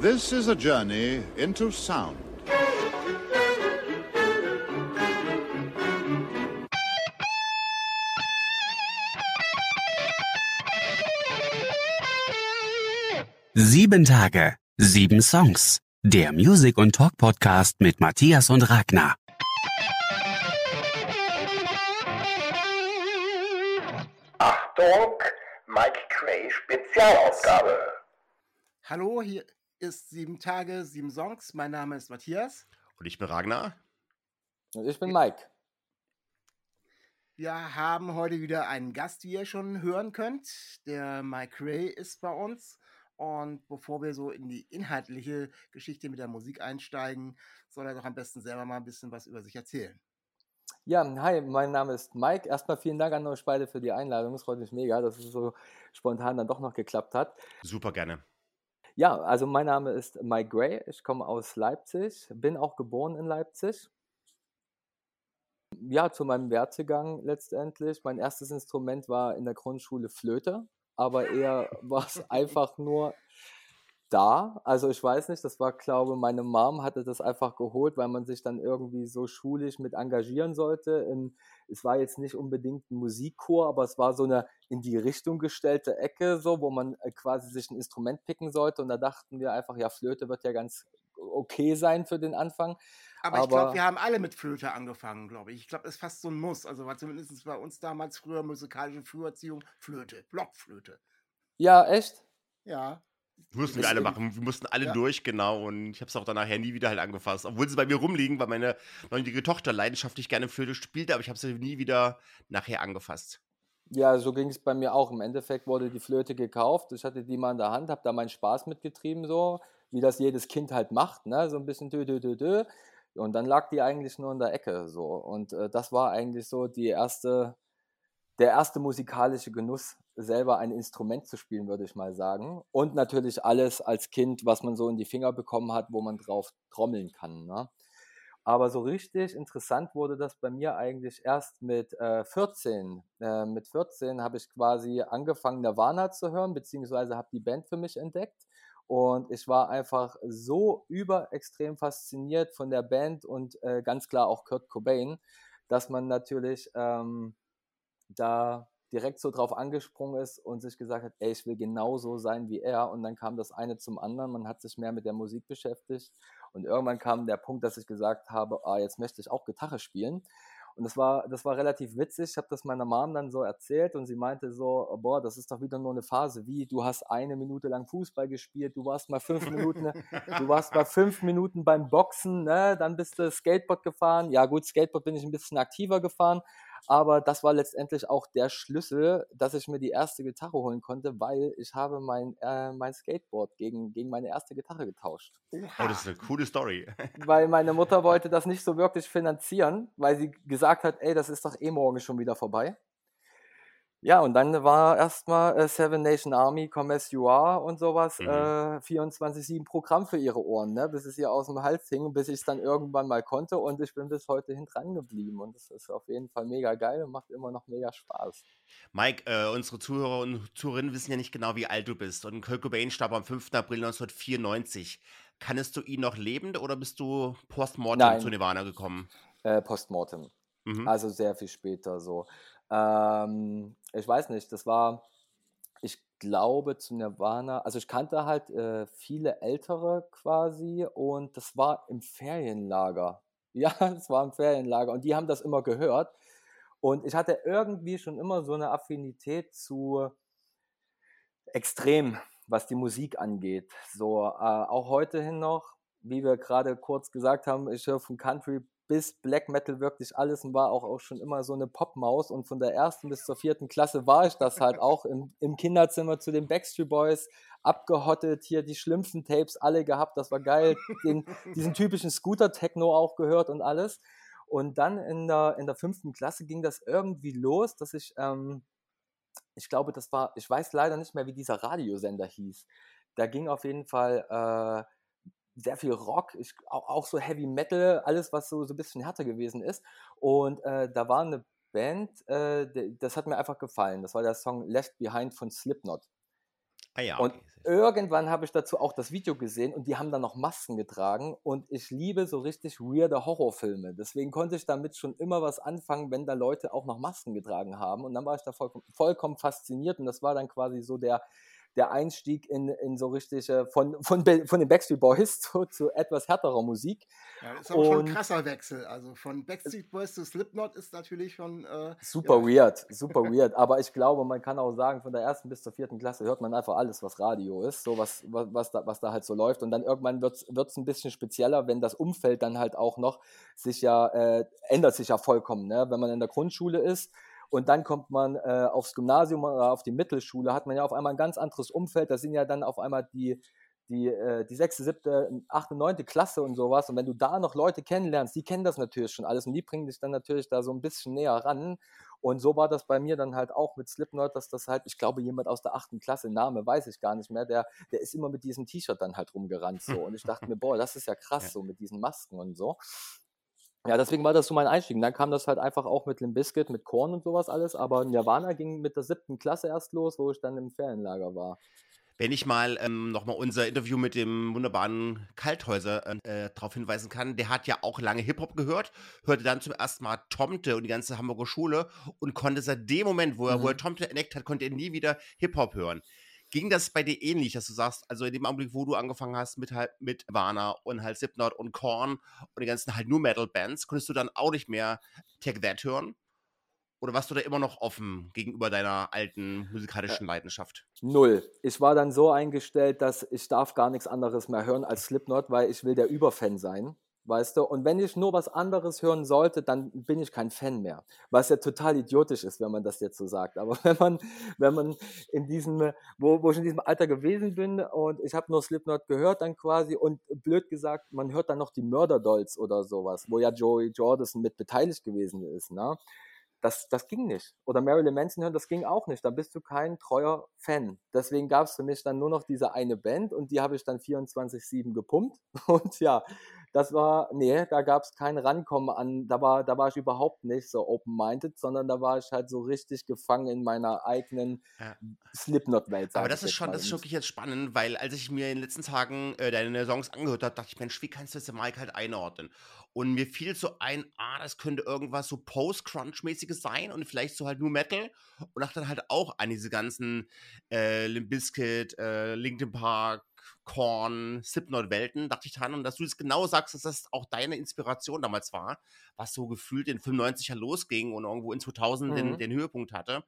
This is a journey into sound. Sieben Tage, sieben Songs. Der Music- und Talk-Podcast mit Matthias und Ragnar. Achtung, Mike Cray Spezialausgabe. Hallo, hier ist sieben Tage, sieben Songs. Mein Name ist Matthias. Und ich bin Ragnar. Und ich bin Mike. Wir haben heute wieder einen Gast, wie ihr schon hören könnt. Der Mike Ray ist bei uns. Und bevor wir so in die inhaltliche Geschichte mit der Musik einsteigen, soll er doch am besten selber mal ein bisschen was über sich erzählen. Ja, hi, mein Name ist Mike. Erstmal vielen Dank an euch beide für die Einladung. Es freut mich mega, dass es so spontan dann doch noch geklappt hat. Super gerne. Ja, also mein Name ist Mike Gray. Ich komme aus Leipzig, bin auch geboren in Leipzig. Ja, zu meinem Wertegang letztendlich. Mein erstes Instrument war in der Grundschule Flöte, aber eher war es einfach nur da. Also ich weiß nicht, das war, glaube meine Mom hatte das einfach geholt, weil man sich dann irgendwie so schulisch mit engagieren sollte. In, es war jetzt nicht unbedingt ein Musikchor, aber es war so eine in die Richtung gestellte Ecke, so, wo man äh, quasi sich ein Instrument picken sollte. Und da dachten wir einfach, ja, Flöte wird ja ganz okay sein für den Anfang. Aber, aber ich glaube, wir haben alle mit Flöte angefangen, glaube ich. Ich glaube, es ist fast so ein Muss. Also war zumindest bei uns damals früher musikalische Früherziehung Flöte, Blockflöte. Ja, echt? Ja. Mussten wir alle machen. Wir mussten alle ja. durch, genau. Und ich habe es auch dann nachher nie wieder halt angefasst. Obwohl sie bei mir rumliegen, weil meine neunjährige Tochter leidenschaftlich gerne Flöte spielte, aber ich habe sie nie wieder nachher angefasst. Ja, so ging es bei mir auch. Im Endeffekt wurde die Flöte gekauft. Ich hatte die mal in der Hand, habe da meinen Spaß mitgetrieben, so wie das jedes Kind halt macht, ne? So ein bisschen dö, dö, dö, dö. Und dann lag die eigentlich nur in der Ecke, so. Und äh, das war eigentlich so die erste, der erste musikalische Genuss, selber ein Instrument zu spielen, würde ich mal sagen. Und natürlich alles als Kind, was man so in die Finger bekommen hat, wo man drauf trommeln kann. Ne? Aber so richtig interessant wurde das bei mir eigentlich erst mit äh, 14. Äh, mit 14 habe ich quasi angefangen, Nirvana zu hören, beziehungsweise habe die Band für mich entdeckt. Und ich war einfach so überextrem fasziniert von der Band und äh, ganz klar auch Kurt Cobain, dass man natürlich ähm, da direkt so drauf angesprungen ist und sich gesagt hat, ey, ich will genauso sein wie er. Und dann kam das eine zum anderen. Man hat sich mehr mit der Musik beschäftigt. Und irgendwann kam der Punkt, dass ich gesagt habe, ah, jetzt möchte ich auch Gitarre spielen. Und das war, das war relativ witzig. Ich habe das meiner Mom dann so erzählt und sie meinte so, boah, das ist doch wieder nur eine Phase. Wie, du hast eine Minute lang Fußball gespielt, du warst mal fünf Minuten, du warst mal fünf Minuten beim Boxen, ne? dann bist du Skateboard gefahren. Ja gut, Skateboard bin ich ein bisschen aktiver gefahren, aber das war letztendlich auch der Schlüssel, dass ich mir die erste Gitarre holen konnte, weil ich habe mein, äh, mein Skateboard gegen, gegen meine erste Gitarre getauscht. Oh, das ist eine coole Story. weil meine Mutter wollte das nicht so wirklich finanzieren, weil sie gesagt hat, ey, das ist doch eh morgen schon wieder vorbei. Ja, und dann war erstmal äh, Seven Nation Army, Come As You Are und sowas, mhm. äh, 24-7 Programm für ihre Ohren, ne? bis es ihr aus dem Hals hing, bis ich es dann irgendwann mal konnte und ich bin bis heute hin dran geblieben und das ist auf jeden Fall mega geil und macht immer noch mega Spaß. Mike, äh, unsere Zuhörer und Zuhörerinnen wissen ja nicht genau, wie alt du bist und Kurt Cobain starb am 5. April 1994. Kannst du ihn noch lebend oder bist du postmortem zu Nirvana gekommen? Äh, postmortem. Mhm. Also sehr viel später so. Ähm, ich weiß nicht, das war, ich glaube zu Nirvana, also ich kannte halt äh, viele Ältere quasi und das war im Ferienlager. Ja, es war im Ferienlager und die haben das immer gehört. Und ich hatte irgendwie schon immer so eine Affinität zu extrem, was die Musik angeht. So, äh, auch heute hin noch, wie wir gerade kurz gesagt haben, ich höre von Country bis Black Metal wirklich alles und war auch, auch schon immer so eine Popmaus und von der ersten bis zur vierten Klasse war ich das halt auch im, im Kinderzimmer zu den Backstreet Boys abgehottet, hier die schlimmsten Tapes alle gehabt, das war geil, den, diesen typischen Scooter-Techno auch gehört und alles. Und dann in der, in der fünften Klasse ging das irgendwie los, dass ich, ähm, ich glaube, das war, ich weiß leider nicht mehr, wie dieser Radiosender hieß. Da ging auf jeden Fall äh, sehr viel Rock, ich, auch, auch, so Heavy Metal, alles, was so, so ein bisschen härter gewesen ist. Und äh, da war eine Band, äh, das hat mir einfach gefallen. Das war der Song Left Behind von Slipknot. Ah ja, und irgendwann habe ich dazu auch das Video gesehen und die haben dann noch Masken getragen und ich liebe so richtig weirde Horrorfilme. Deswegen konnte ich damit schon immer was anfangen, wenn da Leute auch noch Masken getragen haben. Und dann war ich da vollkommen, vollkommen fasziniert und das war dann quasi so der, der Einstieg in, in so richtig äh, von, von, von den Backstreet Boys zu, zu etwas härterer Musik. Ja, das ist auch schon ein krasser Wechsel. Also von Backstreet Boys zu Slipknot ist natürlich schon. Äh, super ja. weird, super weird. Aber ich glaube, man kann auch sagen, von der ersten bis zur vierten Klasse hört man einfach alles, was Radio ist, so was, was, was, da, was da halt so läuft. Und dann irgendwann wird es ein bisschen spezieller, wenn das Umfeld dann halt auch noch sich ja, äh, ändert sich ja vollkommen. Ne? Wenn man in der Grundschule ist, und dann kommt man äh, aufs Gymnasium oder auf die Mittelschule, hat man ja auf einmal ein ganz anderes Umfeld. Da sind ja dann auf einmal die, die, äh, die sechste, siebte, achte, neunte Klasse und sowas. Und wenn du da noch Leute kennenlernst, die kennen das natürlich schon alles und die bringen dich dann natürlich da so ein bisschen näher ran. Und so war das bei mir dann halt auch mit Slipknot, dass das halt, ich glaube, jemand aus der achten Klasse, Name weiß ich gar nicht mehr, der, der ist immer mit diesem T-Shirt dann halt rumgerannt so. Und ich dachte mir, boah, das ist ja krass so mit diesen Masken und so. Ja, deswegen war das so mein Einstieg. Und dann kam das halt einfach auch mit Limp Bizkit, mit Korn und sowas alles. Aber Nirvana ging mit der siebten Klasse erst los, wo ich dann im Ferienlager war. Wenn ich mal ähm, nochmal unser Interview mit dem wunderbaren Kalthäuser äh, darauf hinweisen kann, der hat ja auch lange Hip-Hop gehört, hörte dann zum ersten Mal Tomte und die ganze Hamburger Schule und konnte seit dem Moment, wo er, mhm. wo er Tomte entdeckt hat, konnte er nie wieder Hip-Hop hören. Ging das bei dir ähnlich, dass du sagst, also in dem Augenblick, wo du angefangen hast mit halt mit Warner und halt Slipknot und Korn und die ganzen halt nur Metal Bands, konntest du dann auch nicht mehr Take That hören? Oder warst du da immer noch offen gegenüber deiner alten musikalischen Leidenschaft? Null. Ich war dann so eingestellt, dass ich darf gar nichts anderes mehr hören als Slipknot, weil ich will der Überfan sein weißt du? Und wenn ich nur was anderes hören sollte, dann bin ich kein Fan mehr. Was ja total idiotisch ist, wenn man das jetzt so sagt. Aber wenn man, wenn man in diesem, wo, wo ich in diesem Alter gewesen bin und ich habe nur Slipknot gehört dann quasi und blöd gesagt, man hört dann noch die Murder-Dolls oder sowas, wo ja Joey Jordison mit beteiligt gewesen ist, ne? Das, das ging nicht. Oder Marilyn Manson hören, das ging auch nicht. Da bist du kein treuer Fan. Deswegen gab es für mich dann nur noch diese eine Band und die habe ich dann 24-7 gepumpt. Und ja, das war, nee, da gab es kein Rankommen an, da war, da war ich überhaupt nicht so open-minded, sondern da war ich halt so richtig gefangen in meiner eigenen ja. Slipknot-Welt. Aber das ist schon, das ist wirklich jetzt spannend, weil als ich mir in den letzten Tagen äh, deine Songs angehört habe, dachte ich, Mensch, wie kannst du das Mike halt einordnen? Und mir fiel so ein, ah, das könnte irgendwas so Post-Crunch-mäßiges sein und vielleicht so halt nur Metal. Und dachte dann halt auch an diese ganzen äh, Limp Bizkit, äh, Linkin Park, Korn, Slipknot-Welten, dachte ich dran. Und dass du es genau sagst, dass das auch deine Inspiration damals war, was so gefühlt in 95er losging und irgendwo in 2000 mhm. den, den, Höhepunkt hatte.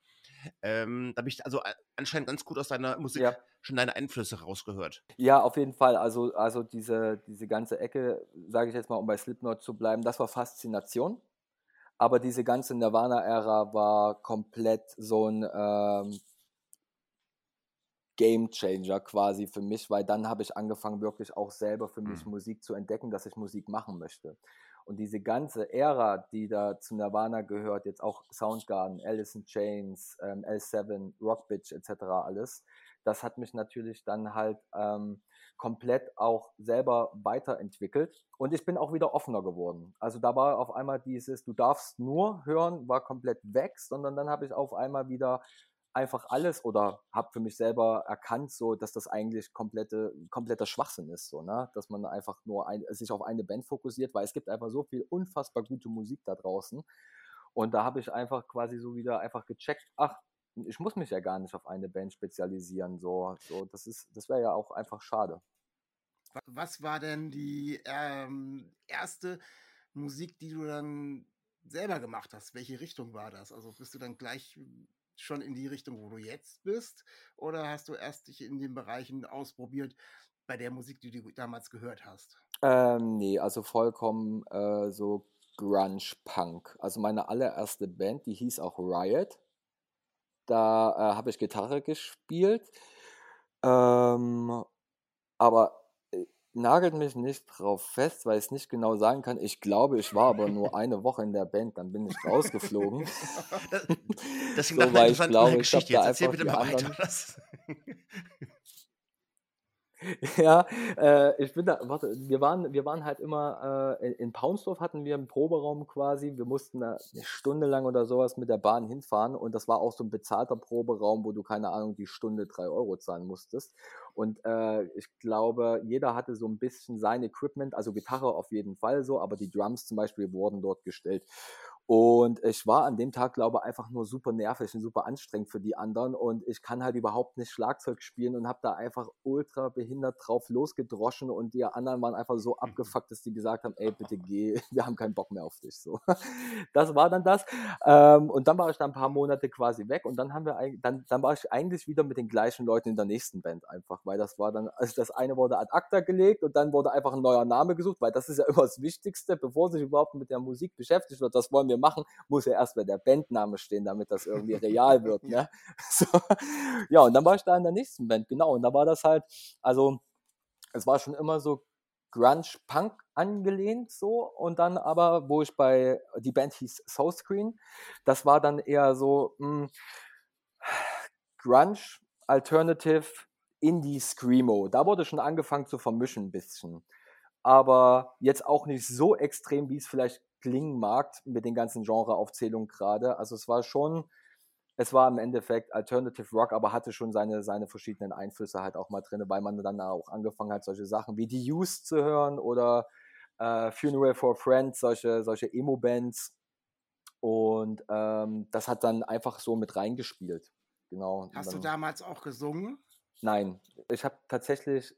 Ähm, da habe ich also anscheinend ganz gut aus deiner Musik ja. schon deine Einflüsse rausgehört. Ja, auf jeden Fall. Also, also diese, diese ganze Ecke, sage ich jetzt mal, um bei Slipknot zu bleiben, das war Faszination. Aber diese ganze Nirvana-Ära war komplett so ein ähm, Game Changer quasi für mich, weil dann habe ich angefangen, wirklich auch selber für mich mhm. Musik zu entdecken, dass ich Musik machen möchte. Und diese ganze Ära, die da zu Nirvana gehört, jetzt auch Soundgarden, Alice in Chains, ähm, L7, Rockbitch etc. alles, das hat mich natürlich dann halt ähm, komplett auch selber weiterentwickelt. Und ich bin auch wieder offener geworden. Also da war auf einmal dieses, du darfst nur hören, war komplett weg, sondern dann habe ich auf einmal wieder einfach alles oder habe für mich selber erkannt, so dass das eigentlich komplette, kompletter Schwachsinn ist, so, ne? dass man einfach nur ein, sich auf eine Band fokussiert, weil es gibt einfach so viel unfassbar gute Musik da draußen. Und da habe ich einfach quasi so wieder einfach gecheckt, ach, ich muss mich ja gar nicht auf eine Band spezialisieren. So, so das ist, das wäre ja auch einfach schade. Was war denn die ähm, erste Musik, die du dann selber gemacht hast? Welche Richtung war das? Also bist du dann gleich schon in die Richtung, wo du jetzt bist? Oder hast du erst dich in den Bereichen ausprobiert bei der Musik, die du damals gehört hast? Ähm, nee, also vollkommen äh, so Grunge-Punk. Also meine allererste Band, die hieß auch Riot. Da äh, habe ich Gitarre gespielt. Ähm, aber nagelt mich nicht drauf fest, weil ich es nicht genau sagen kann. Ich glaube, ich war aber nur eine Woche in der Band, dann bin ich rausgeflogen. das, so, einer interessanten glaube, Geschichte. Jetzt erzähl bitte mal weiter. Ja, äh, ich bin da, warte, wir waren, wir waren halt immer, äh, in, in Paunsdorf hatten wir einen Proberaum quasi. Wir mussten da eine Stunde lang oder sowas mit der Bahn hinfahren und das war auch so ein bezahlter Proberaum, wo du, keine Ahnung, die Stunde drei Euro zahlen musstest. Und äh, ich glaube, jeder hatte so ein bisschen sein Equipment, also Gitarre auf jeden Fall so, aber die Drums zum Beispiel wurden dort gestellt. Und ich war an dem Tag, glaube ich, einfach nur super nervig und super anstrengend für die anderen. Und ich kann halt überhaupt nicht Schlagzeug spielen und habe da einfach ultra behindert drauf losgedroschen. Und die anderen waren einfach so Mhm. abgefuckt, dass die gesagt haben, ey, bitte geh, wir haben keinen Bock mehr auf dich. So. Das war dann das. Ähm, und dann war ich da ein paar Monate quasi weg. Und dann haben wir dann, dann war ich eigentlich wieder mit den gleichen Leuten in der nächsten Band einfach, weil das war dann, also das eine wurde ad acta gelegt und dann wurde einfach ein neuer Name gesucht, weil das ist ja immer das Wichtigste, bevor sich überhaupt mit der Musik beschäftigt wird, das wollen wir machen, muss ja erst mal der Bandname stehen, damit das irgendwie real wird. Ne? So. Ja, und dann war ich da in der nächsten Band, genau. Und da war das halt, also es war schon immer so Grunge-Punk angelehnt so und dann aber, wo ich bei, die Band hieß Soulscreen, das war dann eher so mh, Grunge, Alternative, Indie, Screamo. Da wurde schon angefangen zu vermischen ein bisschen. Aber jetzt auch nicht so extrem, wie es vielleicht klingen mag mit den ganzen Genreaufzählungen gerade. Also es war schon, es war im Endeffekt Alternative Rock, aber hatte schon seine, seine verschiedenen Einflüsse halt auch mal drin, weil man dann auch angefangen hat, solche Sachen wie die Used zu hören oder äh, Funeral for a Friend, solche, solche Emo-Bands. Und ähm, das hat dann einfach so mit reingespielt. Genau. Hast du damals auch gesungen? Nein, ich habe tatsächlich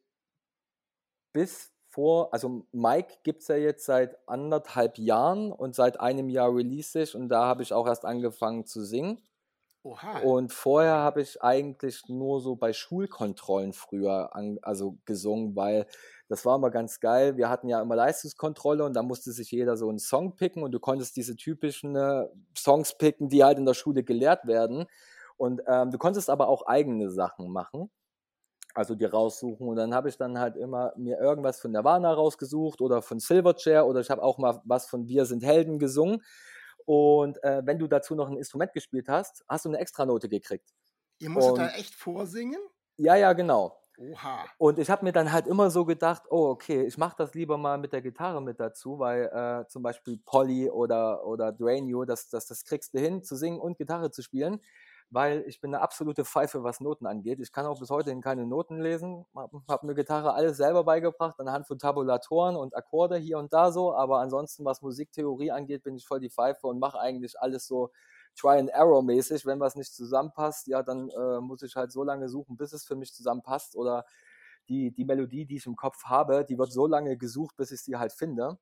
bis vor, also Mike gibt es ja jetzt seit anderthalb Jahren und seit einem Jahr release ich und da habe ich auch erst angefangen zu singen. Oha. Und vorher habe ich eigentlich nur so bei Schulkontrollen früher an, also gesungen, weil das war immer ganz geil. Wir hatten ja immer Leistungskontrolle und da musste sich jeder so einen Song picken und du konntest diese typischen äh, Songs picken, die halt in der Schule gelehrt werden. Und ähm, du konntest aber auch eigene Sachen machen, also dir raussuchen. Und dann habe ich dann halt immer mir irgendwas von Nirvana rausgesucht oder von Silverchair oder ich habe auch mal was von Wir sind Helden gesungen. Und äh, wenn du dazu noch ein Instrument gespielt hast, hast du eine Extranote gekriegt. Ihr musstet da echt vorsingen? Ja, ja, genau. Oha. Und ich habe mir dann halt immer so gedacht, oh, okay, ich mache das lieber mal mit der Gitarre mit dazu, weil äh, zum Beispiel Polly oder, oder Drain You, das, das, das kriegst du hin, zu singen und Gitarre zu spielen, weil ich bin eine absolute Pfeife, was Noten angeht. Ich kann auch bis heute keine Noten lesen, habe hab mir Gitarre alles selber beigebracht, anhand von Tabulatoren und Akkorde hier und da so, aber ansonsten, was Musiktheorie angeht, bin ich voll die Pfeife und mache eigentlich alles so Try and Arrow mäßig. Wenn was nicht zusammenpasst, ja, dann äh, muss ich halt so lange suchen, bis es für mich zusammenpasst. Oder die, die Melodie, die ich im Kopf habe, die wird so lange gesucht, bis ich sie halt finde.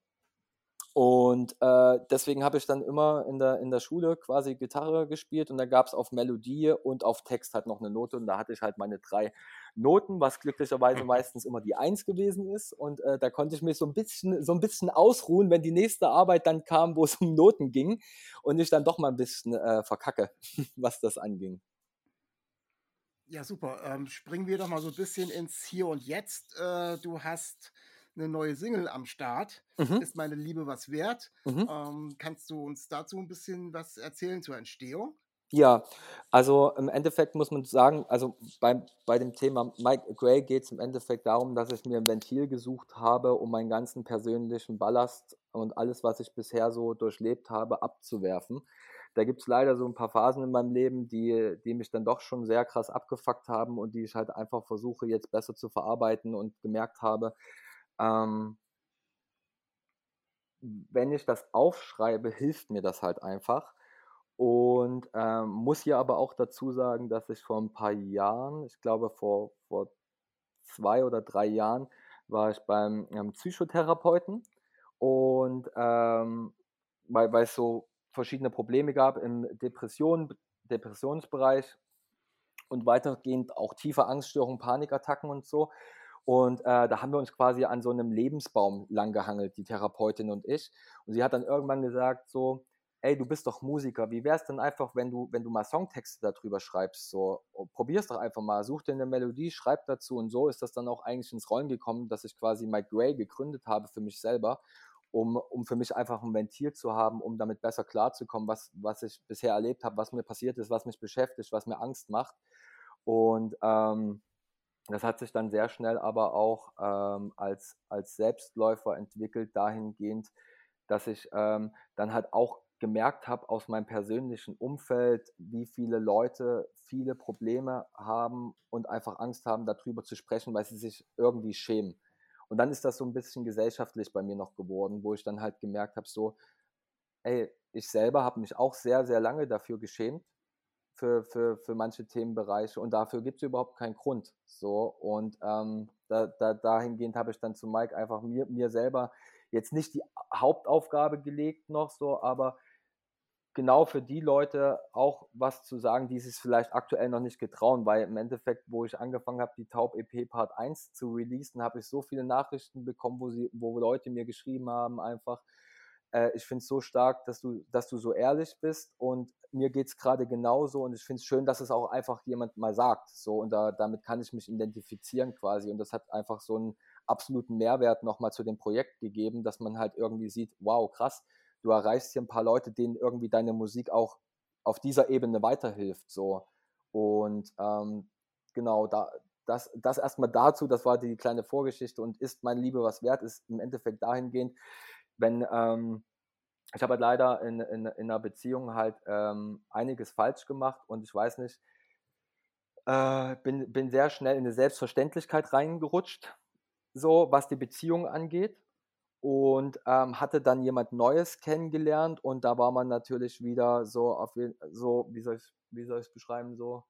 Und äh, deswegen habe ich dann immer in der, in der Schule quasi Gitarre gespielt und da gab es auf Melodie und auf Text halt noch eine Note und da hatte ich halt meine drei Noten, was glücklicherweise meistens immer die Eins gewesen ist und äh, da konnte ich mich so ein bisschen so ein bisschen ausruhen, wenn die nächste Arbeit dann kam, wo es um Noten ging und ich dann doch mal ein bisschen äh, verkacke, was das anging. Ja, super. Ähm, springen wir doch mal so ein bisschen ins Hier und Jetzt. Äh, du hast eine neue Single am Start. Mhm. Ist meine Liebe was wert? Mhm. Ähm, kannst du uns dazu ein bisschen was erzählen zur Entstehung? Ja, also im Endeffekt muss man sagen, also bei, bei dem Thema Mike Gray geht es im Endeffekt darum, dass ich mir ein Ventil gesucht habe, um meinen ganzen persönlichen Ballast und alles, was ich bisher so durchlebt habe, abzuwerfen. Da gibt es leider so ein paar Phasen in meinem Leben, die, die mich dann doch schon sehr krass abgefuckt haben und die ich halt einfach versuche jetzt besser zu verarbeiten und gemerkt habe, ähm, wenn ich das aufschreibe, hilft mir das halt einfach. Und ähm, muss hier aber auch dazu sagen, dass ich vor ein paar Jahren, ich glaube vor, vor zwei oder drei Jahren, war ich beim ähm, Psychotherapeuten und ähm, weil, weil es so verschiedene Probleme gab im Depression, Depressionsbereich und weitergehend auch tiefe Angststörungen, Panikattacken und so. Und äh, da haben wir uns quasi an so einem Lebensbaum langgehangelt, die Therapeutin und ich. Und sie hat dann irgendwann gesagt so, ey, du bist doch Musiker, wie wäre es denn einfach, wenn du, wenn du mal Songtexte darüber schreibst, so, oh, probier's doch einfach mal, such dir eine Melodie, schreib dazu. Und so ist das dann auch eigentlich ins Rollen gekommen, dass ich quasi Mike Gray gegründet habe für mich selber, um, um für mich einfach ein Ventil zu haben, um damit besser klarzukommen, was, was ich bisher erlebt habe, was mir passiert ist, was mich beschäftigt, was mir Angst macht. Und ähm, Das hat sich dann sehr schnell aber auch ähm, als, als Selbstläufer entwickelt, dahingehend, dass ich ähm, dann halt auch gemerkt habe aus meinem persönlichen Umfeld, wie viele Leute viele Probleme haben und einfach Angst haben, darüber zu sprechen, weil sie sich irgendwie schämen. Und dann ist das so ein bisschen gesellschaftlich bei mir noch geworden, wo ich dann halt gemerkt habe, so, ey, ich selber habe mich auch sehr, sehr lange dafür geschämt, für, für, für manche Themenbereiche und dafür gibt es überhaupt keinen Grund. So, und ähm, da, da, dahingehend habe ich dann zu Mike einfach mir, mir selber jetzt nicht die Hauptaufgabe gelegt noch so, aber genau für die Leute auch was zu sagen, die sich vielleicht aktuell noch nicht getrauen, weil im Endeffekt, wo ich angefangen habe, die Taub EP Part 1 zu releasen, habe ich so viele Nachrichten bekommen, wo sie, wo Leute mir geschrieben haben, einfach, äh, ich finde es so stark, dass du, dass du so ehrlich bist und mir geht es gerade genauso und ich finde es schön, dass es auch einfach jemand mal sagt. So, und da, damit kann ich mich identifizieren quasi. Und das hat einfach so einen absoluten Mehrwert nochmal zu dem Projekt gegeben, dass man halt irgendwie sieht, wow, krass, du erreichst hier ein paar Leute, denen irgendwie deine Musik auch auf dieser Ebene weiterhilft. So. Und ähm, genau, da, das, das erstmal dazu, das war die kleine Vorgeschichte und ist meine Liebe was wert, ist im Endeffekt dahingehend, wenn ähm, ich habe halt leider in, in, in einer Beziehung halt ähm, einiges falsch gemacht und ich weiß nicht, äh, bin, bin sehr schnell in eine Selbstverständlichkeit reingerutscht, so was die Beziehung angeht und ähm, hatte dann jemand Neues kennengelernt und da war man natürlich wieder so auf so wie soll ich wie soll ich es beschreiben so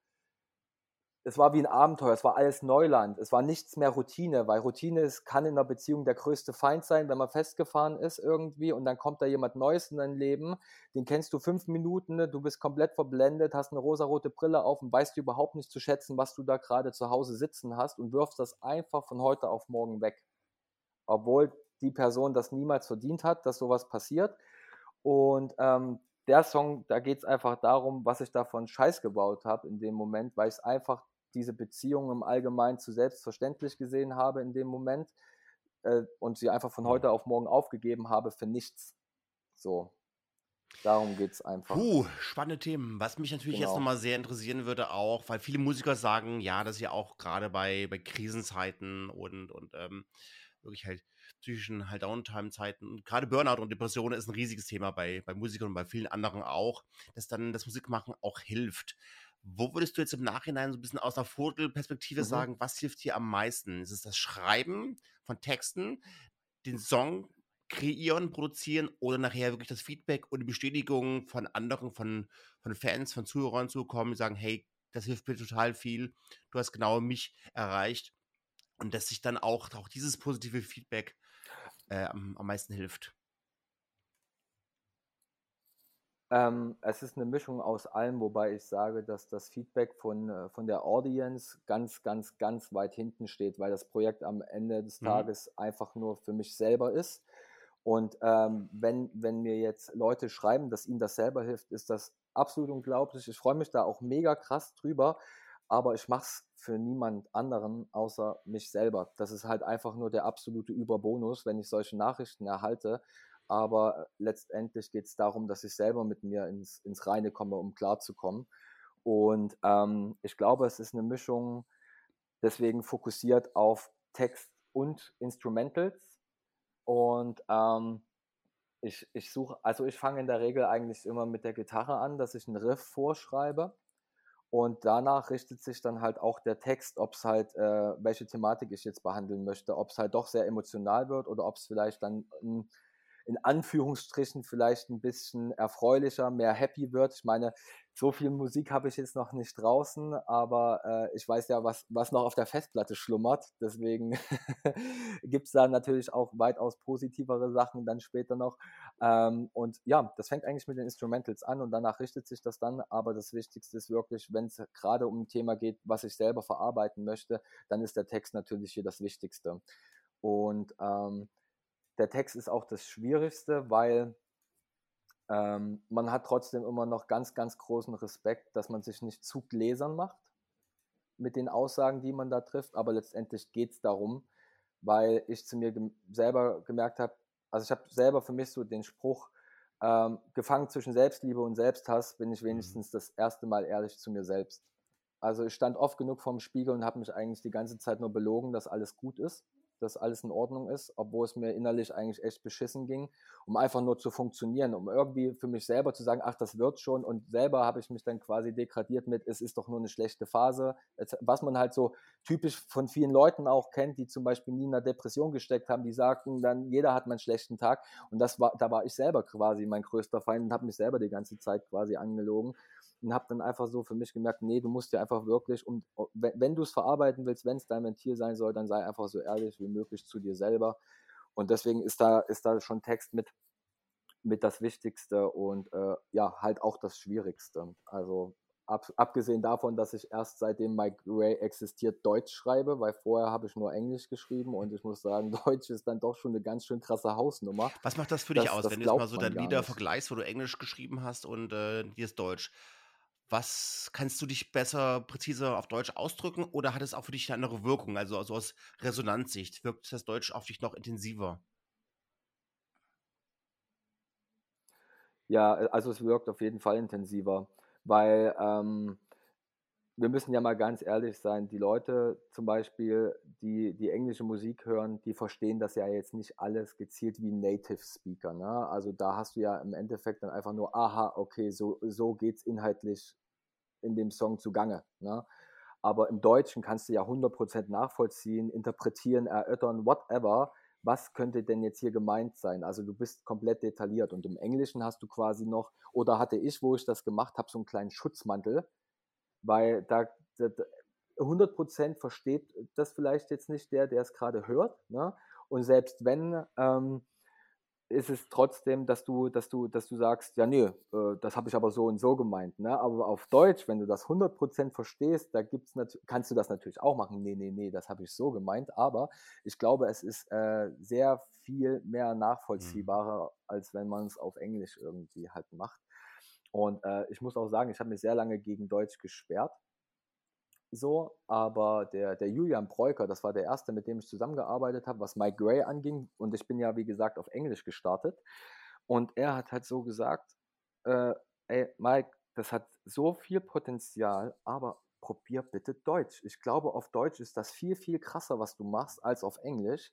es war wie ein Abenteuer, es war alles Neuland, es war nichts mehr Routine, weil Routine ist, kann in einer Beziehung der größte Feind sein, wenn man festgefahren ist irgendwie und dann kommt da jemand Neues in dein Leben, den kennst du fünf Minuten, ne, du bist komplett verblendet, hast eine rosarote Brille auf und weißt überhaupt nicht zu schätzen, was du da gerade zu Hause sitzen hast und wirfst das einfach von heute auf morgen weg. Obwohl die Person das niemals verdient hat, dass sowas passiert. Und ähm, der Song, da geht es einfach darum, was ich davon Scheiß gebaut habe in dem Moment, weil ich es einfach diese Beziehung im Allgemeinen zu selbstverständlich gesehen habe in dem Moment äh, und sie einfach von heute auf morgen aufgegeben habe für nichts. So. Darum geht es einfach. Puh, spannende Themen. Was mich natürlich genau. jetzt nochmal sehr interessieren würde, auch, weil viele Musiker sagen, ja, dass sie auch gerade bei, bei Krisenzeiten und, und ähm, wirklich halt psychischen halt Downtime-Zeiten, gerade Burnout und Depressionen ist ein riesiges Thema bei, bei Musikern und bei vielen anderen auch, dass dann das Musikmachen auch hilft. Wo würdest du jetzt im Nachhinein so ein bisschen aus einer Vogelperspektive mhm. sagen, was hilft dir am meisten? Ist es das Schreiben von Texten, den Song kreieren, produzieren oder nachher wirklich das Feedback und die Bestätigung von anderen, von, von Fans, von Zuhörern zu bekommen, die sagen, hey, das hilft mir total viel, du hast genau mich erreicht und dass sich dann auch, auch dieses positive Feedback äh, am, am meisten hilft. Ähm, es ist eine Mischung aus allem, wobei ich sage, dass das Feedback von, äh, von der Audience ganz, ganz, ganz weit hinten steht, weil das Projekt am Ende des mhm. Tages einfach nur für mich selber ist. Und ähm, wenn, wenn mir jetzt Leute schreiben, dass ihnen das selber hilft, ist das absolut unglaublich. Ich freue mich da auch mega krass drüber, aber ich mache es für niemand anderen außer mich selber. Das ist halt einfach nur der absolute Überbonus, wenn ich solche Nachrichten erhalte aber letztendlich geht es darum, dass ich selber mit mir ins, ins Reine komme, um klarzukommen. Und ähm, ich glaube, es ist eine Mischung, deswegen fokussiert auf Text und Instrumentals. Und ähm, ich, ich suche, also ich fange in der Regel eigentlich immer mit der Gitarre an, dass ich einen Riff vorschreibe. Und danach richtet sich dann halt auch der Text, ob es halt, äh, welche Thematik ich jetzt behandeln möchte, ob es halt doch sehr emotional wird oder ob es vielleicht dann ein in Anführungsstrichen vielleicht ein bisschen erfreulicher, mehr happy wird. Ich meine, so viel Musik habe ich jetzt noch nicht draußen, aber äh, ich weiß ja, was, was noch auf der Festplatte schlummert. Deswegen gibt es da natürlich auch weitaus positivere Sachen dann später noch. Ähm, und ja, das fängt eigentlich mit den Instrumentals an und danach richtet sich das dann. Aber das Wichtigste ist wirklich, wenn es gerade um ein Thema geht, was ich selber verarbeiten möchte, dann ist der Text natürlich hier das Wichtigste. Und ähm, der Text ist auch das Schwierigste, weil ähm, man hat trotzdem immer noch ganz, ganz großen Respekt, dass man sich nicht zu gläsern macht mit den Aussagen, die man da trifft. Aber letztendlich geht es darum, weil ich zu mir gem selber gemerkt habe, also ich habe selber für mich so den Spruch, ähm, gefangen zwischen Selbstliebe und Selbsthass, bin ich mhm. wenigstens das erste Mal ehrlich zu mir selbst. Also ich stand oft genug vorm Spiegel und habe mich eigentlich die ganze Zeit nur belogen, dass alles gut ist dass alles in Ordnung ist, obwohl es mir innerlich eigentlich echt beschissen ging, um einfach nur zu funktionieren, um irgendwie für mich selber zu sagen, ach, das wird schon und selber habe ich mich dann quasi degradiert mit, es ist doch nur eine schlechte Phase, was man halt so typisch von vielen Leuten auch kennt, die zum Beispiel nie in einer Depression gesteckt haben, die sagten dann, jeder hat mal einen schlechten Tag und das war, da war ich selber quasi mein größter Feind und habe mich selber die ganze Zeit quasi angelogen und habe dann einfach so für mich gemerkt, nee, du musst dir einfach wirklich, um, wenn, wenn du es verarbeiten willst, wenn es dein Ventil sein soll, dann sei einfach so ehrlich wie möglich zu dir selber. Und deswegen ist da, ist da schon Text mit, mit das Wichtigste und äh, ja, halt auch das Schwierigste. Also ab, abgesehen davon, dass ich erst seitdem Mike Ray existiert Deutsch schreibe, weil vorher habe ich nur Englisch geschrieben und ich muss sagen, Deutsch ist dann doch schon eine ganz schön krasse Hausnummer. Was macht das für dich das, aus, das wenn du jetzt mal so deine Lieder vergleichst, wo du Englisch geschrieben hast und äh, hier ist Deutsch? Was kannst du dich besser, präziser auf Deutsch ausdrücken oder hat es auch für dich eine andere Wirkung? Also, also aus Resonanzsicht, wirkt das Deutsch auf dich noch intensiver? Ja, äh, also es wirkt auf jeden Fall intensiver, weil ähm, wir müssen ja mal ganz ehrlich sein, die Leute zum Beispiel, die die englische Musik hören, die verstehen das ja jetzt nicht alles gezielt wie Native Speaker. Ne? Also da hast du ja im Endeffekt dann einfach nur, aha, okay, so, so geht es inhaltlich in dem Song zugange. Ne? Aber im Deutschen kannst du ja 100% nachvollziehen, interpretieren, erörtern, whatever. Was könnte denn jetzt hier gemeint sein? Also du bist komplett detailliert. Und im Englischen hast du quasi noch, oder hatte ich, wo ich das gemacht habe, so einen kleinen Schutzmantel, weil da, da 100% versteht das vielleicht jetzt nicht der, der es gerade hört. Ne? Und selbst wenn, ähm, ist es trotzdem, dass du, dass du, dass du sagst, ja, nee, äh, das habe ich aber so und so gemeint. Ne? Aber auf Deutsch, wenn du das 100% verstehst, da gibt's kannst du das natürlich auch machen. Nee, nee, nee, das habe ich so gemeint. Aber ich glaube, es ist äh, sehr viel mehr mhm. nachvollziehbarer, als wenn man es auf Englisch irgendwie halt macht. Und äh, ich muss auch sagen, ich habe mich sehr lange gegen Deutsch gesperrt so, aber der, der Julian Breuker, das war der erste, mit dem ich zusammengearbeitet habe, was Mike Gray anging. Und ich bin ja, wie gesagt, auf Englisch gestartet. Und er hat halt so gesagt, äh, ey, Mike, das hat so viel Potenzial, aber probier bitte Deutsch. Ich glaube, auf Deutsch ist das viel, viel krasser, was du machst, als auf Englisch.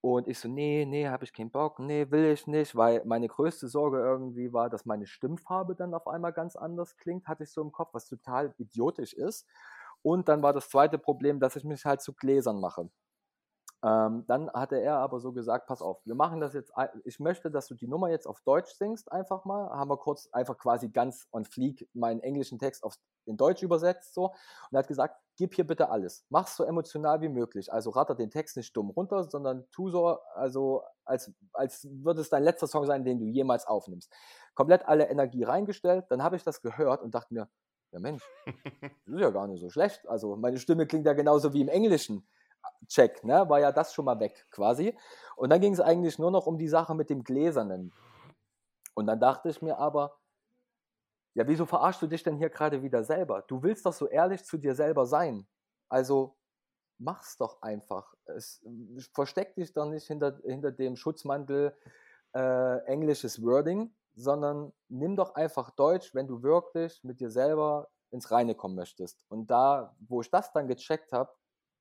Und ich so, nee, nee, habe ich keinen Bock, nee, will ich nicht, weil meine größte Sorge irgendwie war, dass meine Stimmfarbe dann auf einmal ganz anders klingt, hatte ich so im Kopf, was total idiotisch ist. Und dann war das zweite Problem, dass ich mich halt zu Gläsern mache. Ähm, dann hatte er aber so gesagt, pass auf, wir machen das jetzt, ich möchte, dass du die Nummer jetzt auf Deutsch singst, einfach mal. Haben wir kurz einfach quasi ganz on fleek meinen englischen Text auf, in Deutsch übersetzt so. Und er hat gesagt, gib hier bitte alles. Mach so emotional wie möglich. Also ratter den Text nicht dumm runter, sondern tu so, also als, als würde es dein letzter Song sein, den du jemals aufnimmst. Komplett alle Energie reingestellt. Dann habe ich das gehört und dachte mir, ja Mensch, das ist ja gar nicht so schlecht. Also meine Stimme klingt ja genauso wie im Englischen. Check, ne? War ja das schon mal weg quasi. Und dann ging es eigentlich nur noch um die Sache mit dem Gläsernen. Und dann dachte ich mir aber, ja, wieso verarschst du dich denn hier gerade wieder selber? Du willst doch so ehrlich zu dir selber sein. Also mach's doch einfach. Es, versteck dich doch nicht hinter, hinter dem Schutzmantel äh, englisches Wording, sondern nimm doch einfach Deutsch, wenn du wirklich mit dir selber ins Reine kommen möchtest. Und da, wo ich das dann gecheckt habe,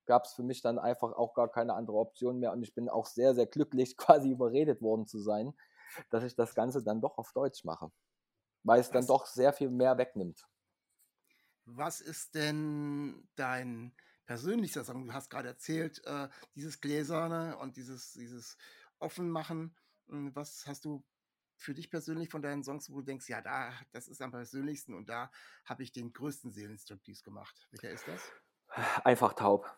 gab es für mich dann einfach auch gar keine andere Option mehr. Und ich bin auch sehr, sehr glücklich, quasi überredet worden zu sein, dass ich das Ganze dann doch auf Deutsch mache. Weil es was, dann doch sehr viel mehr wegnimmt. Was ist denn dein persönlichster Song? Du hast gerade erzählt, äh, dieses Gläserne und dieses, dieses Offenmachen. Hm, was hast du für dich persönlich von deinen Songs, wo du denkst, ja, da, das ist am persönlichsten und da habe ich den größten Seelenstriptease gemacht? Welcher ist das? Einfach taub.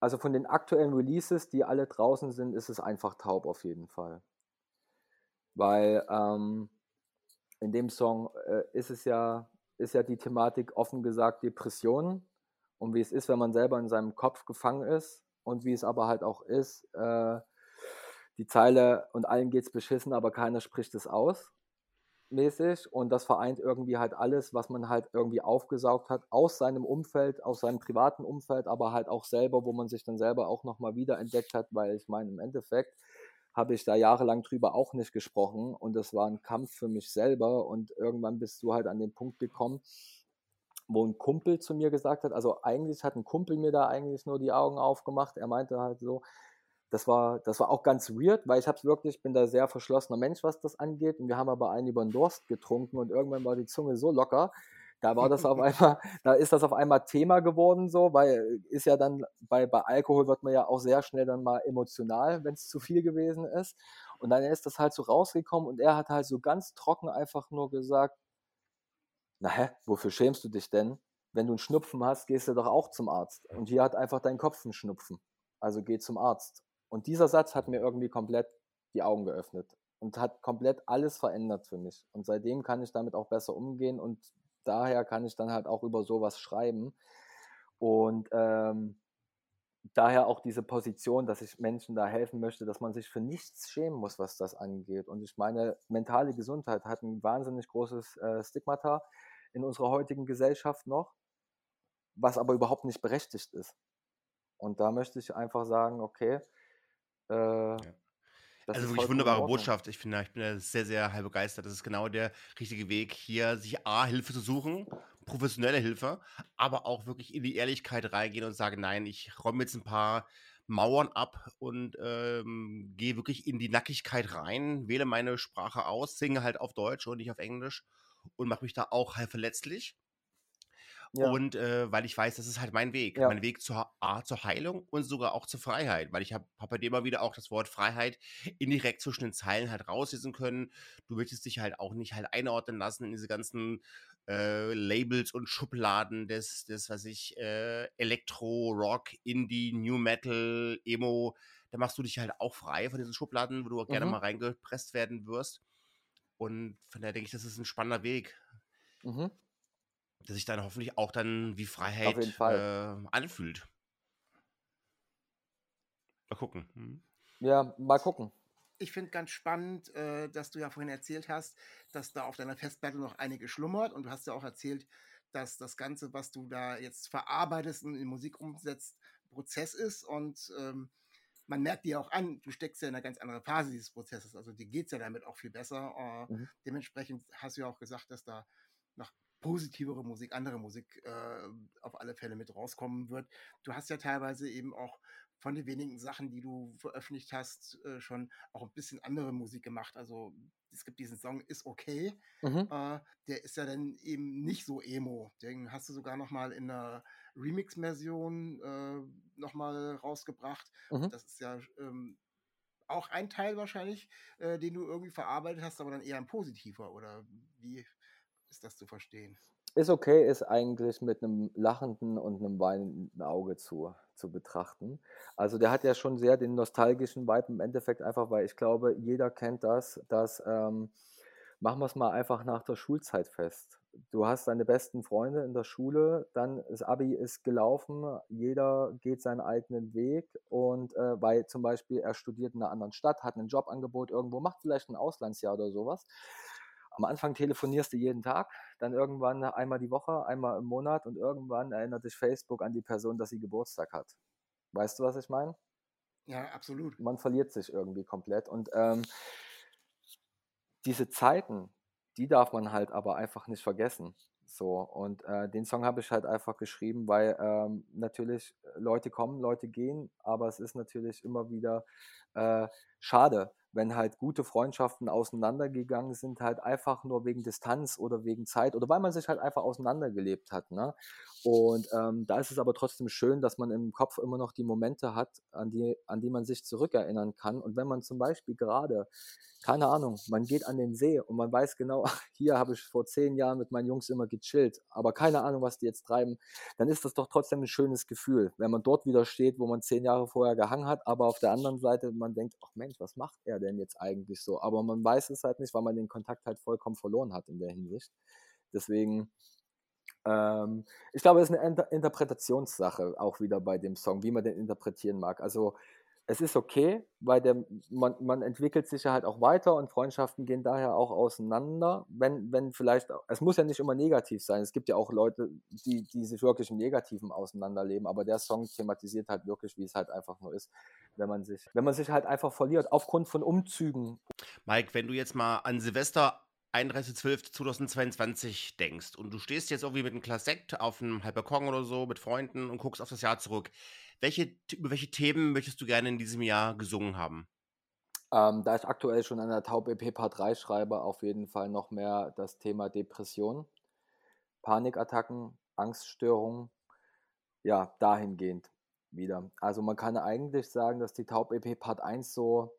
Also von den aktuellen Releases, die alle draußen sind, ist es einfach taub auf jeden Fall. Weil ähm, in dem Song äh, ist es ja, ist ja die Thematik offen gesagt Depression und wie es ist, wenn man selber in seinem Kopf gefangen ist und wie es aber halt auch ist, äh, die Zeile und allen geht's beschissen, aber keiner spricht es aus mäßig und das vereint irgendwie halt alles, was man halt irgendwie aufgesaugt hat aus seinem Umfeld, aus seinem privaten Umfeld, aber halt auch selber, wo man sich dann selber auch nochmal wiederentdeckt hat, weil ich meine, im Endeffekt habe ich da jahrelang drüber auch nicht gesprochen und das war ein Kampf für mich selber und irgendwann bist du halt an den Punkt gekommen, wo ein Kumpel zu mir gesagt hat, also eigentlich hat ein Kumpel mir da eigentlich nur die Augen aufgemacht. Er meinte halt so, das war, das war auch ganz weird, weil ich habe wirklich, bin da sehr verschlossener Mensch, was das angeht. Und wir haben aber einen über den Durst getrunken und irgendwann war die Zunge so locker. Da war das auf einmal, da ist das auf einmal Thema geworden, so, weil ist ja dann bei, bei Alkohol wird man ja auch sehr schnell dann mal emotional, wenn es zu viel gewesen ist. Und dann ist das halt so rausgekommen und er hat halt so ganz trocken einfach nur gesagt, na hä, wofür schämst du dich denn? Wenn du einen Schnupfen hast, gehst du doch auch zum Arzt. Und hier hat einfach dein Kopf einen Schnupfen. Also geh zum Arzt. Und dieser Satz hat mir irgendwie komplett die Augen geöffnet und hat komplett alles verändert für mich. Und seitdem kann ich damit auch besser umgehen und daher kann ich dann halt auch über sowas schreiben. Und ähm, daher auch diese Position, dass ich Menschen da helfen möchte, dass man sich für nichts schämen muss, was das angeht. Und ich meine, mentale Gesundheit hat ein wahnsinnig großes äh, Stigmata in unserer heutigen Gesellschaft noch, was aber überhaupt nicht berechtigt ist. Und da möchte ich einfach sagen, okay, äh, ja. also wirklich wunderbare Botschaft. Ich finde, ich bin da sehr, sehr halb begeistert. Das ist genau der richtige Weg, hier sich A, Hilfe zu suchen, professionelle Hilfe, aber auch wirklich in die Ehrlichkeit reingehen und sagen, nein, ich räume jetzt ein paar Mauern ab und ähm, gehe wirklich in die Nackigkeit rein, wähle meine Sprache aus, singe halt auf Deutsch und nicht auf Englisch und mache mich da auch halt verletzlich. Ja. Und äh, weil ich weiß, das ist halt mein Weg. Ja. Mein Weg zur, A, zur Heilung und sogar auch zur Freiheit. Weil ich habe hab bei dir immer wieder auch das Wort Freiheit indirekt zwischen den Zeilen halt rauslesen können. Du möchtest dich halt auch nicht halt einordnen lassen in diese ganzen äh, Labels und Schubladen des, des was ich, äh, Elektro, Rock, Indie, New Metal, Emo. Da machst du dich halt auch frei von diesen Schubladen, wo du auch mhm. gerne mal reingepresst werden wirst. Und von daher denke ich, das ist ein spannender Weg. Mhm der sich dann hoffentlich auch dann wie Freiheit äh, anfühlt. Mal gucken. Hm. Ja, mal gucken. Ich finde ganz spannend, äh, dass du ja vorhin erzählt hast, dass da auf deiner Festplatte noch einige schlummert und du hast ja auch erzählt, dass das Ganze, was du da jetzt verarbeitest und in Musik umsetzt, Prozess ist und ähm, man merkt dir auch an, du steckst ja in einer ganz anderen Phase dieses Prozesses, also dir geht es ja damit auch viel besser. Äh, mhm. Dementsprechend hast du ja auch gesagt, dass da noch positivere Musik, andere Musik äh, auf alle Fälle mit rauskommen wird. Du hast ja teilweise eben auch von den wenigen Sachen, die du veröffentlicht hast, äh, schon auch ein bisschen andere Musik gemacht. Also es gibt diesen Song Ist okay, mhm. äh, der ist ja dann eben nicht so emo. Den hast du sogar noch mal in einer Remix-Version äh, noch mal rausgebracht. Mhm. Das ist ja ähm, auch ein Teil wahrscheinlich, äh, den du irgendwie verarbeitet hast, aber dann eher ein positiver. Oder wie ist das zu verstehen? Ist okay, ist eigentlich mit einem lachenden und einem weinenden Auge zu, zu betrachten. Also der hat ja schon sehr den nostalgischen Vibe im Endeffekt einfach, weil ich glaube, jeder kennt das, dass ähm, machen wir es mal einfach nach der Schulzeit fest. Du hast deine besten Freunde in der Schule, dann das Abi ist gelaufen, jeder geht seinen eigenen Weg und äh, weil zum Beispiel er studiert in einer anderen Stadt, hat ein Jobangebot irgendwo, macht vielleicht ein Auslandsjahr oder sowas am Anfang telefonierst du jeden Tag, dann irgendwann einmal die Woche, einmal im Monat und irgendwann erinnert dich Facebook an die Person, dass sie Geburtstag hat. Weißt du, was ich meine? Ja, absolut. Man verliert sich irgendwie komplett. Und ähm, diese Zeiten, die darf man halt aber einfach nicht vergessen. So, und äh, den Song habe ich halt einfach geschrieben, weil ähm, natürlich Leute kommen, Leute gehen, aber es ist natürlich immer wieder äh, schade, wenn halt gute Freundschaften auseinandergegangen sind, halt einfach nur wegen Distanz oder wegen Zeit oder weil man sich halt einfach auseinandergelebt hat. Ne? Und ähm, da ist es aber trotzdem schön, dass man im Kopf immer noch die Momente hat, an die, an die man sich zurückerinnern kann. Und wenn man zum Beispiel gerade, keine Ahnung, man geht an den See und man weiß genau, hier habe ich vor zehn Jahren mit meinen Jungs immer gechillt, aber keine Ahnung, was die jetzt treiben, dann ist das doch trotzdem ein schönes Gefühl, wenn man dort wieder steht, wo man zehn Jahre vorher gehangen hat, aber auf der anderen Seite man denkt, ach Mensch, was macht er denn jetzt eigentlich so? Aber man weiß es halt nicht, weil man den Kontakt halt vollkommen verloren hat in der Hinsicht. Deswegen, ähm, ich glaube, es ist eine Inter Interpretationssache auch wieder bei dem Song, wie man den interpretieren mag. Also es ist okay, weil der, man, man entwickelt sich ja halt auch weiter und Freundschaften gehen daher auch auseinander. Wenn, wenn vielleicht, es muss ja nicht immer negativ sein. Es gibt ja auch Leute, die, die sich wirklich im Negativen auseinanderleben, aber der Song thematisiert halt wirklich, wie es halt einfach nur ist, wenn man sich, wenn man sich halt einfach verliert, aufgrund von Umzügen. Mike, wenn du jetzt mal an Silvester 31.12.2022 denkst und du stehst jetzt irgendwie mit einem Glas Sekt auf einem Halbbalkon oder so mit Freunden und guckst auf das Jahr zurück, welche, über welche Themen möchtest du gerne in diesem Jahr gesungen haben? Ähm, da ich aktuell schon an der Taub-EP Part 3 schreibe, auf jeden Fall noch mehr das Thema Depression, Panikattacken, Angststörungen, ja, dahingehend wieder. Also man kann eigentlich sagen, dass die Taub-EP Part 1 so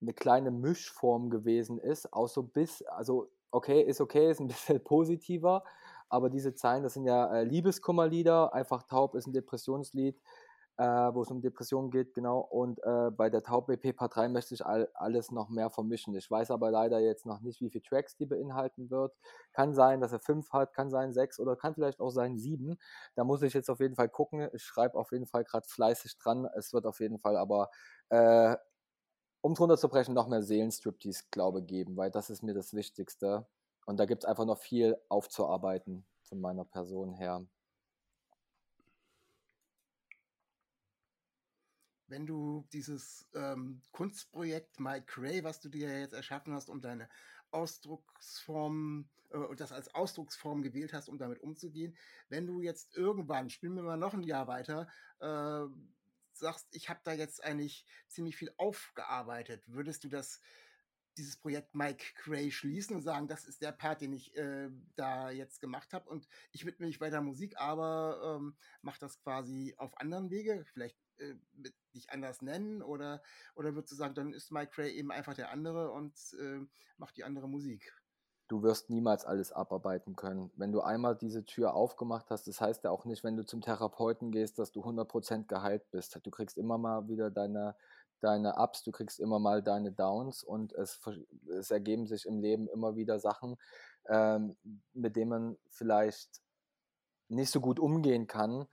eine kleine Mischform gewesen ist, auch so bis, also okay, ist okay, ist ein bisschen positiver, aber diese Zeilen, das sind ja äh, Liebeskummerlieder, einfach Taub ist ein Depressionslied, äh, wo es um Depressionen geht, genau. Und äh, bei der Taub BP Part 3 möchte ich all, alles noch mehr vermischen. Ich weiß aber leider jetzt noch nicht, wie viele Tracks die beinhalten wird. Kann sein, dass er fünf hat, kann sein sechs oder kann vielleicht auch sein sieben. Da muss ich jetzt auf jeden Fall gucken. Ich schreibe auf jeden Fall gerade fleißig dran. Es wird auf jeden Fall aber, äh, um drunter zu brechen, noch mehr Seelenstriptease, glaube geben, weil das ist mir das Wichtigste. Und da gibt es einfach noch viel aufzuarbeiten von meiner Person her. Wenn du dieses ähm, Kunstprojekt Mike Cray, was du dir jetzt erschaffen hast, um deine Ausdrucksform äh, und das als Ausdrucksform gewählt hast, um damit umzugehen, wenn du jetzt irgendwann, spielen wir mal noch ein Jahr weiter, äh, sagst, ich habe da jetzt eigentlich ziemlich viel aufgearbeitet, würdest du das dieses Projekt Mike Cray schließen und sagen, das ist der Part, den ich äh, da jetzt gemacht habe und ich widme mich weiter Musik, aber ähm, mache das quasi auf anderen Wege, vielleicht äh, dich anders nennen oder, oder würdest du sagen, dann ist Mike Cray eben einfach der andere und äh, macht die andere Musik? Du wirst niemals alles abarbeiten können. Wenn du einmal diese Tür aufgemacht hast, das heißt ja auch nicht, wenn du zum Therapeuten gehst, dass du 100% geheilt bist. Du kriegst immer mal wieder deine, deine Ups, du kriegst immer mal deine Downs und es, es ergeben sich im Leben immer wieder Sachen, ähm, mit denen man vielleicht nicht so gut umgehen kann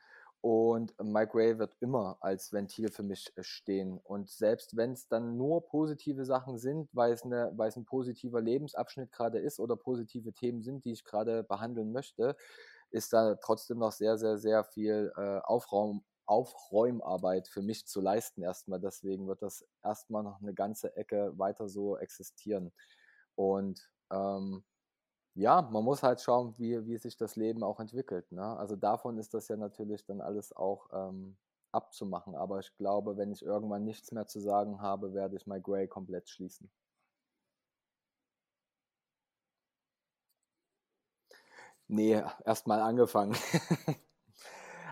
und Mike Ray wird immer als Ventil für mich äh, stehen. Und selbst wenn es dann nur positive Sachen sind, weil es, eine, weil es ein positiver Lebensabschnitt gerade ist oder positive Themen sind, die ich gerade behandeln möchte, ist da trotzdem noch sehr, sehr, sehr viel äh, Aufraum, Aufräumarbeit für mich zu leisten erstmal. Deswegen wird das erstmal noch eine ganze Ecke weiter so existieren. Und ähm, ja, man muss halt schauen, wie, wie sich das Leben auch entwickelt. Ne? Also davon ist das ja natürlich dann alles auch ähm, abzumachen. Aber ich glaube, wenn ich irgendwann nichts mehr zu sagen habe, werde ich My Grey komplett schließen. Nee, erstmal angefangen.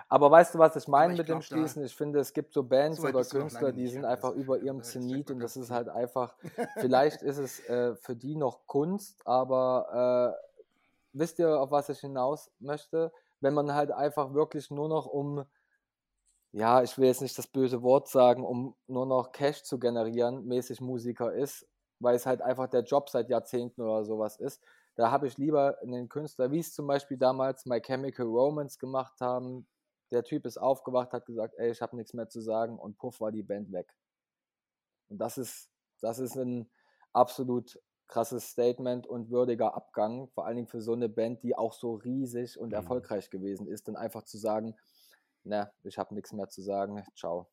Aber weißt du, was ich meine ich mit dem Schließen? Ich finde, es gibt so Bands so oder Künstler, die sind einfach über ihrem Zenit und das ist halt einfach, vielleicht ist es äh, für die noch Kunst, aber äh, wisst ihr, auf was ich hinaus möchte? Wenn man halt einfach wirklich nur noch um, ja, ich will jetzt nicht das böse Wort sagen, um nur noch Cash zu generieren, mäßig Musiker ist, weil es halt einfach der Job seit Jahrzehnten oder sowas ist. Da habe ich lieber einen Künstler, wie es zum Beispiel damals My Chemical Romance gemacht haben, der Typ ist aufgewacht, hat gesagt, ey, ich habe nichts mehr zu sagen und puff war die Band weg. Und das ist, das ist ein absolut krasses Statement und würdiger Abgang, vor allen Dingen für so eine Band, die auch so riesig und mhm. erfolgreich gewesen ist, dann einfach zu sagen, ne, ich habe nichts mehr zu sagen, ciao.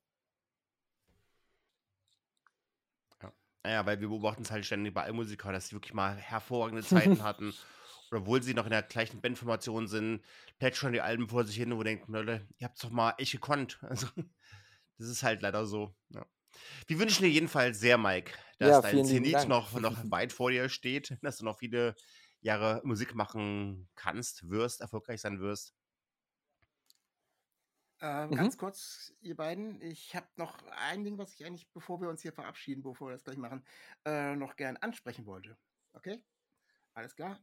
Ja. Naja, weil wir beobachten es halt ständig bei allen Musikern, dass sie wirklich mal hervorragende Zeiten hatten obwohl sie noch in der gleichen Bandformation sind, plätschern die Alben vor sich hin, wo denkt, Leute, ihr habt doch mal echt gekonnt. Also, das ist halt leider so. Ja. Wir wünschen dir jedenfalls sehr, Mike, dass ja, dein Zenit noch, noch weit vor dir steht, dass du noch viele Jahre Musik machen kannst, wirst, erfolgreich sein wirst. Ähm, mhm. Ganz kurz, ihr beiden, ich habe noch ein Ding, was ich eigentlich, bevor wir uns hier verabschieden, bevor wir das gleich machen, äh, noch gern ansprechen wollte. Okay? Alles klar?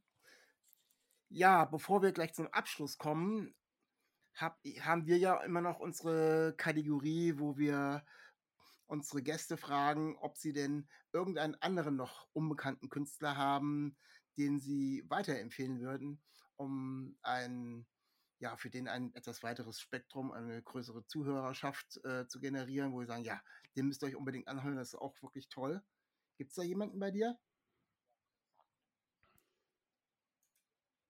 Ja, bevor wir gleich zum Abschluss kommen, hab, haben wir ja immer noch unsere Kategorie, wo wir unsere Gäste fragen, ob sie denn irgendeinen anderen noch unbekannten Künstler haben, den sie weiterempfehlen würden, um ein, ja, für den ein etwas weiteres Spektrum, eine größere Zuhörerschaft äh, zu generieren, wo sie sagen, ja, den müsst ihr euch unbedingt anhören, das ist auch wirklich toll. Gibt es da jemanden bei dir?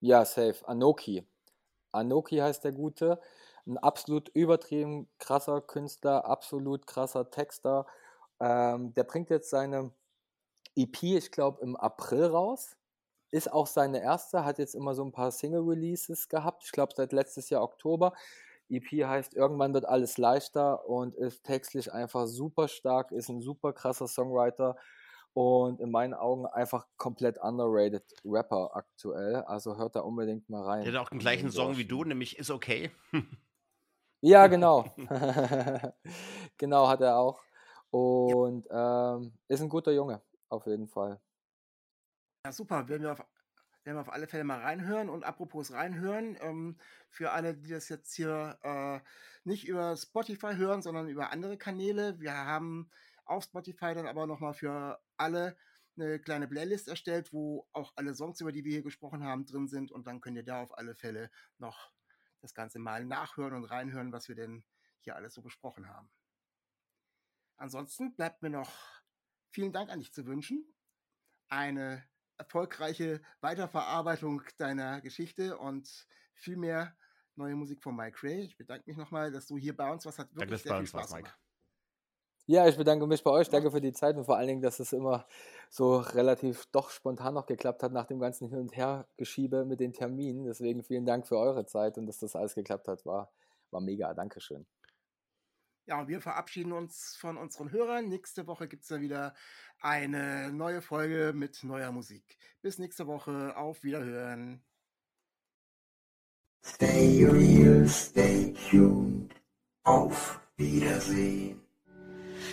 Ja, safe. Anoki. Anoki heißt der Gute. Ein absolut übertrieben krasser Künstler, absolut krasser Texter. Ähm, der bringt jetzt seine EP, ich glaube, im April raus. ist auch seine erste, hat jetzt immer so ein paar Single-Releases gehabt. Ich glaube, seit letztes Jahr Oktober. EP heißt Irgendwann wird alles leichter und ist textlich einfach super stark, ist ein super krasser Songwriter und in meinen Augen einfach komplett underrated Rapper aktuell. Also hört da unbedingt mal rein. Der hat auch den gleichen Song wie du, nämlich Ist okay. Ja, genau. genau hat er auch. Und ähm, ist ein guter Junge, auf jeden Fall. Ja, super. Werden wir auf, werden wir auf alle Fälle mal reinhören. Und apropos reinhören, ähm, für alle, die das jetzt hier äh, nicht über Spotify hören, sondern über andere Kanäle, wir haben auf Spotify dann aber nochmal für alle eine kleine Playlist erstellt, wo auch alle Songs, über die wir hier gesprochen haben, drin sind. Und dann könnt ihr da auf alle Fälle noch das Ganze mal nachhören und reinhören, was wir denn hier alles so besprochen haben. Ansonsten bleibt mir noch vielen Dank an dich zu wünschen. Eine erfolgreiche Weiterverarbeitung deiner Geschichte und viel mehr neue Musik von Mike Ray. Ich bedanke mich nochmal, dass du hier bei uns was hat Danke, wirklich du sehr viel Spaß Mike. gemacht. Ja, ich bedanke mich bei euch. Danke für die Zeit und vor allen Dingen, dass es immer so relativ doch spontan noch geklappt hat nach dem ganzen Hin- und Hergeschiebe mit den Terminen. Deswegen vielen Dank für eure Zeit und dass das alles geklappt hat, war, war mega. Dankeschön. Ja, und wir verabschieden uns von unseren Hörern. Nächste Woche gibt es dann wieder eine neue Folge mit neuer Musik. Bis nächste Woche. Auf Wiederhören. Stay real, stay tuned. Auf Wiedersehen.